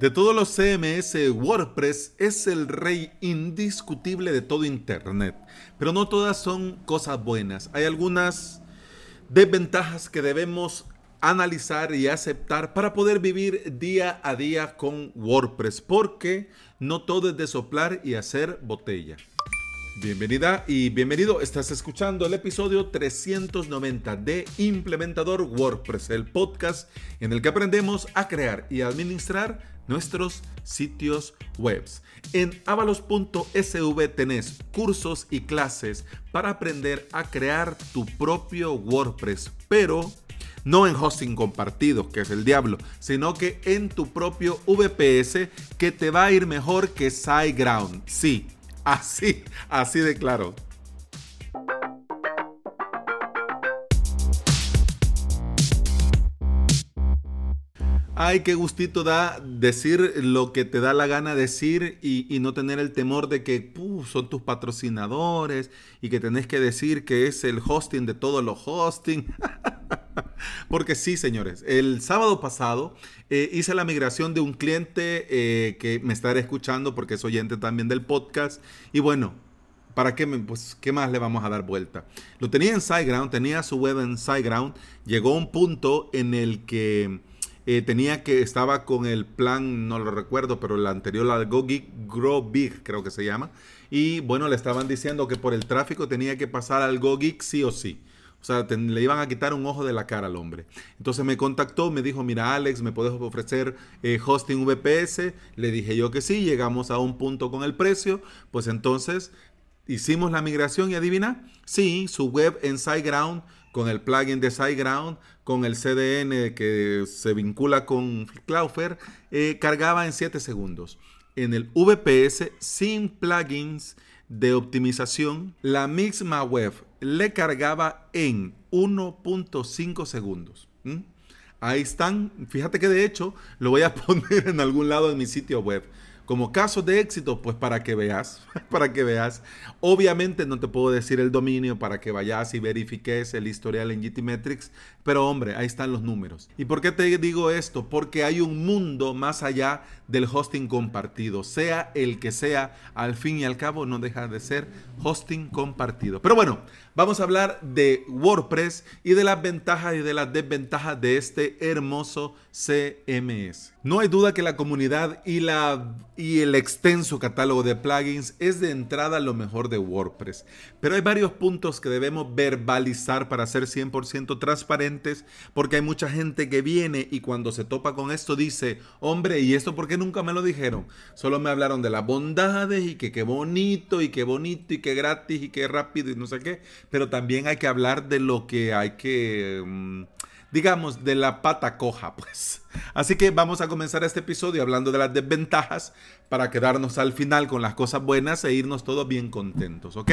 De todos los CMS, WordPress es el rey indiscutible de todo Internet, pero no todas son cosas buenas. Hay algunas desventajas que debemos analizar y aceptar para poder vivir día a día con WordPress, porque no todo es de soplar y hacer botella. Bienvenida y bienvenido. Estás escuchando el episodio 390 de Implementador WordPress, el podcast en el que aprendemos a crear y administrar nuestros sitios web. En avalos.sv tenés cursos y clases para aprender a crear tu propio WordPress, pero no en hosting compartido, que es el diablo, sino que en tu propio VPS que te va a ir mejor que SiteGround. Sí Así, así de claro. Ay, qué gustito da decir lo que te da la gana decir y, no tener el temor de que son tus patrocinadores y que tenés que decir que es el hosting de todos los hosting. Porque sí, señores, el sábado pasado eh, hice la migración de un cliente eh, que me estará escuchando porque es oyente también del podcast. Y bueno, ¿para qué, pues, qué más le vamos a dar vuelta? Lo tenía en SiteGround, tenía su web en SiteGround. Llegó un punto en el que eh, tenía que, estaba con el plan, no lo recuerdo, pero el anterior, la Go Grow Big, creo que se llama. Y bueno, le estaban diciendo que por el tráfico tenía que pasar al Go sí o sí. O sea, le iban a quitar un ojo de la cara al hombre. Entonces me contactó, me dijo, mira Alex, ¿me puedes ofrecer eh, hosting VPS? Le dije yo que sí, llegamos a un punto con el precio. Pues entonces hicimos la migración y adivina, sí, su web en SiteGround, con el plugin de SiteGround, con el CDN que se vincula con Cloudflare, eh, cargaba en 7 segundos. En el VPS, sin plugins de optimización, la misma web le cargaba en 1.5 segundos. Ahí están. Fíjate que de hecho lo voy a poner en algún lado en mi sitio web como casos de éxito, pues para que veas, para que veas. Obviamente no te puedo decir el dominio para que vayas y verifiques el historial en GTmetrix, pero hombre, ahí están los números. ¿Y por qué te digo esto? Porque hay un mundo más allá del hosting compartido, sea el que sea, al fin y al cabo no deja de ser hosting compartido. Pero bueno, vamos a hablar de WordPress y de las ventajas y de las desventajas de este hermoso CMS. No hay duda que la comunidad y, la, y el extenso catálogo de plugins es de entrada lo mejor de WordPress, pero hay varios puntos que debemos verbalizar para ser 100% transparentes, porque hay mucha gente que viene y cuando se topa con esto dice, hombre, ¿y esto por qué nunca me lo dijeron? Solo me hablaron de las bondades y que qué bonito y qué bonito y qué gratis y qué rápido y no sé qué, pero también hay que hablar de lo que hay que... Mm, digamos, de la pata coja, pues. Así que vamos a comenzar este episodio hablando de las desventajas para quedarnos al final con las cosas buenas e irnos todos bien contentos, ¿ok?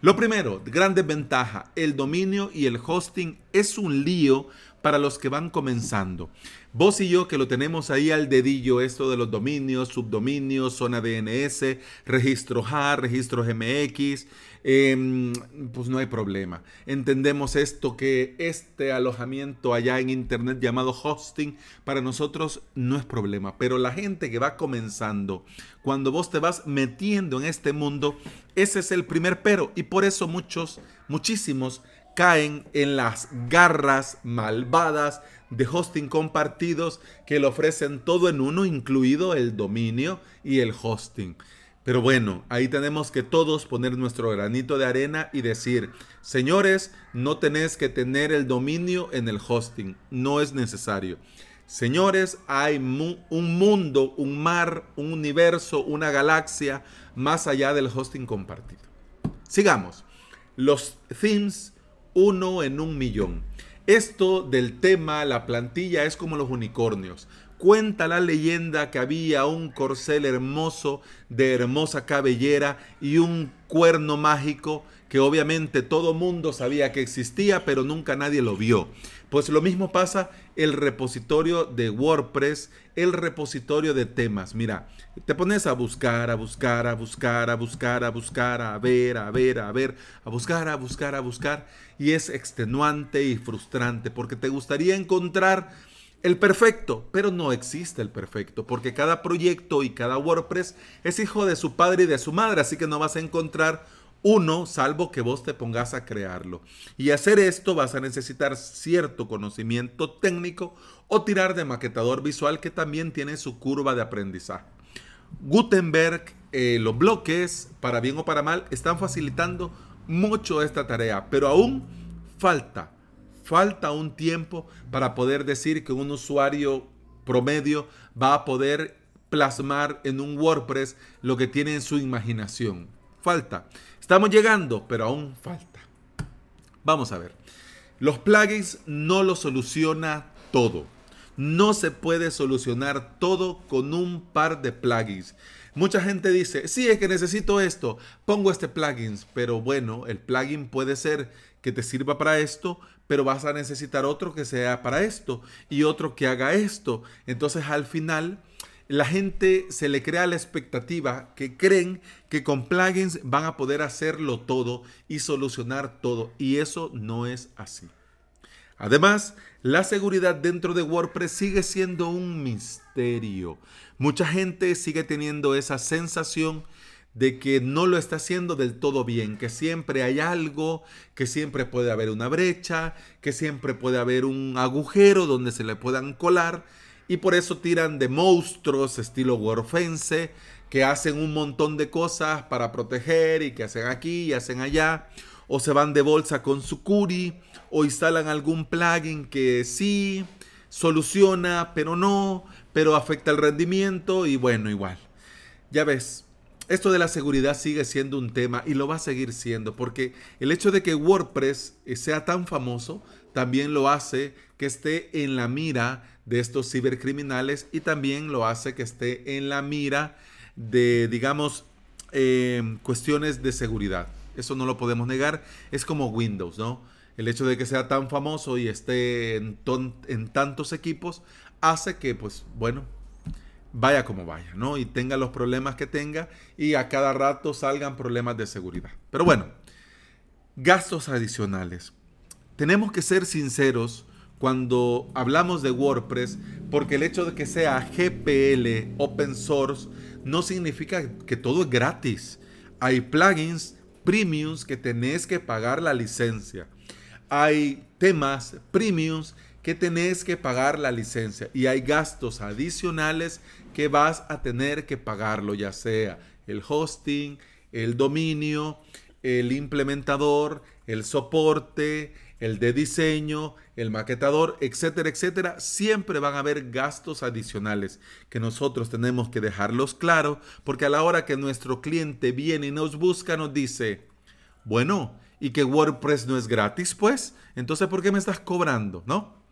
Lo primero, gran desventaja, el dominio y el hosting es un lío para los que van comenzando. Vos y yo que lo tenemos ahí al dedillo, esto de los dominios, subdominios, zona DNS, registro JAR, registro GMX, em, pues no hay problema. Entendemos esto que este alojamiento allá en internet llamado hosting para nosotros no es problema, pero la gente que va comenzando, cuando vos te vas metiendo en este mundo, ese es el primer pero y por eso muchos, muchísimos caen en las garras malvadas de hosting compartidos que le ofrecen todo en uno, incluido el dominio y el hosting. Pero bueno, ahí tenemos que todos poner nuestro granito de arena y decir, señores, no tenés que tener el dominio en el hosting, no es necesario. Señores, hay un mundo, un mar, un universo, una galaxia más allá del hosting compartido. Sigamos. Los themes uno en un millón. Esto del tema, la plantilla, es como los unicornios. Cuenta la leyenda que había un corcel hermoso de hermosa cabellera y un cuerno mágico que obviamente todo mundo sabía que existía, pero nunca nadie lo vio. Pues lo mismo pasa el repositorio de WordPress, el repositorio de temas. Mira, te pones a buscar, a buscar, a buscar, a buscar, a buscar, a ver, a ver, a ver, a buscar, a buscar, a buscar. Y es extenuante y frustrante porque te gustaría encontrar el perfecto, pero no existe el perfecto, porque cada proyecto y cada WordPress es hijo de su padre y de su madre, así que no vas a encontrar uno salvo que vos te pongas a crearlo. Y hacer esto vas a necesitar cierto conocimiento técnico o tirar de maquetador visual que también tiene su curva de aprendizaje. Gutenberg, eh, los bloques, para bien o para mal, están facilitando mucho esta tarea, pero aún falta falta un tiempo para poder decir que un usuario promedio va a poder plasmar en un WordPress lo que tiene en su imaginación. Falta. Estamos llegando, pero aún falta. Vamos a ver. Los plugins no lo soluciona todo. No se puede solucionar todo con un par de plugins. Mucha gente dice, sí, es que necesito esto, pongo este plugin, pero bueno, el plugin puede ser que te sirva para esto, pero vas a necesitar otro que sea para esto y otro que haga esto. Entonces al final la gente se le crea la expectativa que creen que con plugins van a poder hacerlo todo y solucionar todo y eso no es así. Además, la seguridad dentro de WordPress sigue siendo un misterio. Mucha gente sigue teniendo esa sensación de que no lo está haciendo del todo bien, que siempre hay algo, que siempre puede haber una brecha, que siempre puede haber un agujero donde se le puedan colar y por eso tiran de monstruos estilo Warfense que hacen un montón de cosas para proteger y que hacen aquí y hacen allá o se van de bolsa con su Curi o instalan algún plugin que sí soluciona, pero no, pero afecta el rendimiento y bueno, igual. Ya ves, esto de la seguridad sigue siendo un tema y lo va a seguir siendo porque el hecho de que WordPress eh, sea tan famoso también lo hace que esté en la mira de estos cibercriminales y también lo hace que esté en la mira de, digamos, em, cuestiones de seguridad. Eso no lo podemos negar. Es como Windows, ¿no? El hecho de que sea tan famoso y esté en tantos equipos hace que, pues, bueno, vaya como vaya, ¿no? Y tenga los problemas que tenga y a cada rato salgan problemas de seguridad. Pero bueno, gastos adicionales. Tenemos que ser sinceros cuando hablamos de WordPress porque el hecho de que sea GPL, open source, no significa que todo es gratis. Hay plugins premiums que tenés que pagar la licencia. Hay temas premiums que tenés que pagar la licencia y hay gastos adicionales que vas a tener que pagarlo, ya sea el hosting, el dominio, el implementador, el soporte, el de diseño, el maquetador, etcétera, etcétera, siempre van a haber gastos adicionales que nosotros tenemos que dejarlos claros, porque a la hora que nuestro cliente viene y nos busca, nos dice, bueno, ¿y que WordPress no es gratis? Pues, entonces, ¿por qué me estás cobrando? ¿No?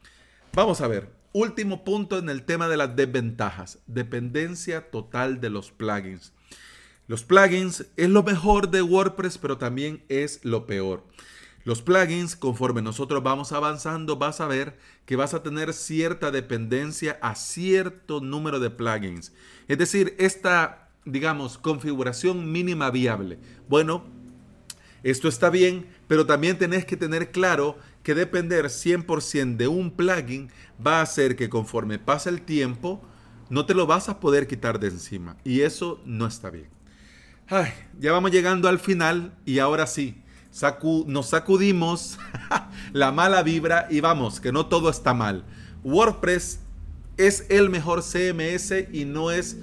Vamos a ver. Último punto en el tema de las desventajas. Dependencia total de los plugins. Los plugins es lo mejor de WordPress, pero también es lo peor. Los plugins, conforme nosotros vamos avanzando, vas a ver que vas a tener cierta dependencia a cierto número de plugins. Es decir, esta, digamos, configuración mínima viable. Bueno, esto está bien, pero también tenés que tener claro que depender 100% de un plugin va a hacer que conforme pasa el tiempo, no te lo vas a poder quitar de encima. Y eso no está bien. ya vamos llegando al final y ahora sí, nos sacudimos la mala vibra y vamos, que no todo está mal. WordPress es el mejor CMS y no es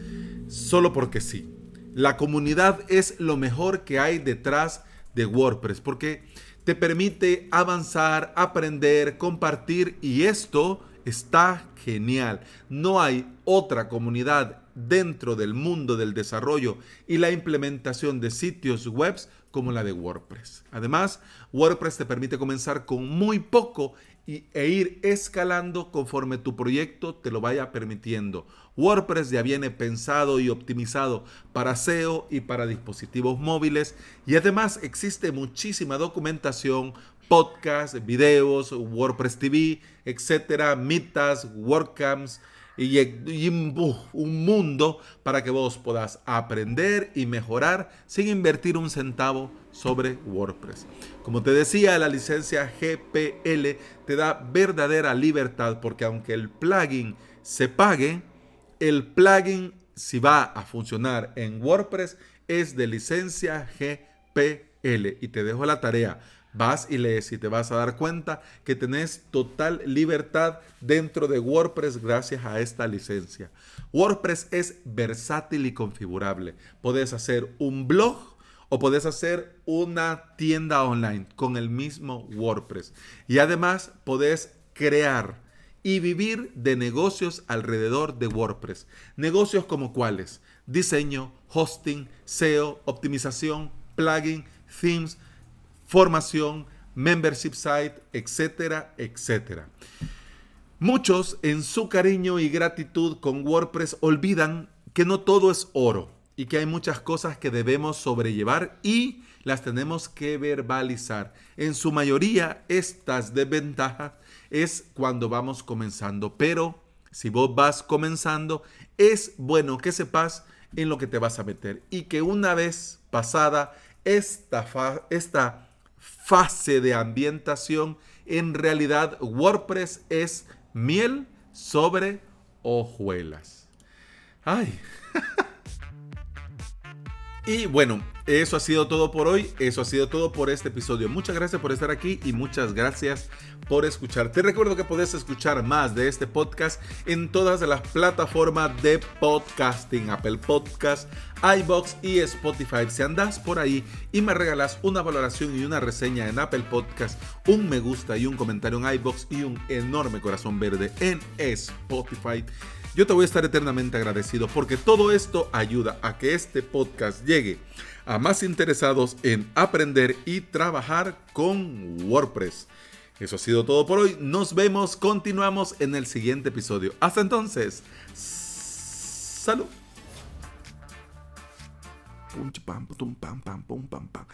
solo porque sí. La comunidad es lo mejor que hay detrás de WordPress porque te permite avanzar, aprender, compartir y esto está genial. No hay otra comunidad dentro del mundo del desarrollo y la implementación de sitios web como la de WordPress. Además, WordPress te permite comenzar con muy poco e ir escalando conforme tu proyecto te lo vaya permitiendo. WordPress ya viene pensado y optimizado para SEO y para dispositivos móviles y además existe muchísima documentación, podcasts, videos, WordPress TV, etcétera, mitas, WordCamps, y, un mundo para que vos puedas aprender y mejorar sin invertir un centavo sobre WordPress. Como te decía, la licencia GPL te da verdadera libertad porque aunque el plugin se pague, el plugin si va a funcionar en WordPress es de licencia GPL y te dejo la tarea Vas y lees y te vas a dar cuenta que tenés total libertad dentro de WordPress gracias a esta licencia. WordPress es versátil y configurable. Puedes hacer un blog o puedes hacer una tienda online con el mismo WordPress. Y además podés crear y vivir de negocios alrededor de WordPress. Negocios como cuáles? Diseño, hosting, SEO, optimización, plugin, themes, formación, membership site, etcétera, etcétera. Muchos en su cariño y gratitud con WordPress olvidan que no todo es oro y que hay muchas cosas que debemos sobrellevar y las tenemos que verbalizar. En su mayoría estas desventajas es cuando vamos comenzando, pero si vos vas comenzando, es bueno que sepas en lo que te vas a meter y que una vez pasada esta, esta fase de ambientación, en realidad WordPress es miel sobre hojuelas. Ay. y bueno, eso ha sido todo por hoy, eso ha sido todo por este episodio. Muchas gracias por estar aquí y muchas gracias por escuchar. Te recuerdo que puedes escuchar más de este podcast en todas las plataformas de podcasting, Apple Podcast, iBox y Spotify. Si andas por ahí y me regalas una valoración y una reseña en Apple Podcast, un me gusta y un comentario en iBox y un enorme corazón verde en Spotify yo te voy a estar eternamente agradecido porque todo esto ayuda a que este podcast llegue a más interesados en aprender y trabajar con WordPress. Eso ha sido todo por hoy. Nos vemos, continuamos en el siguiente episodio. Hasta entonces, salud. pam, pam, pam, pam, pam.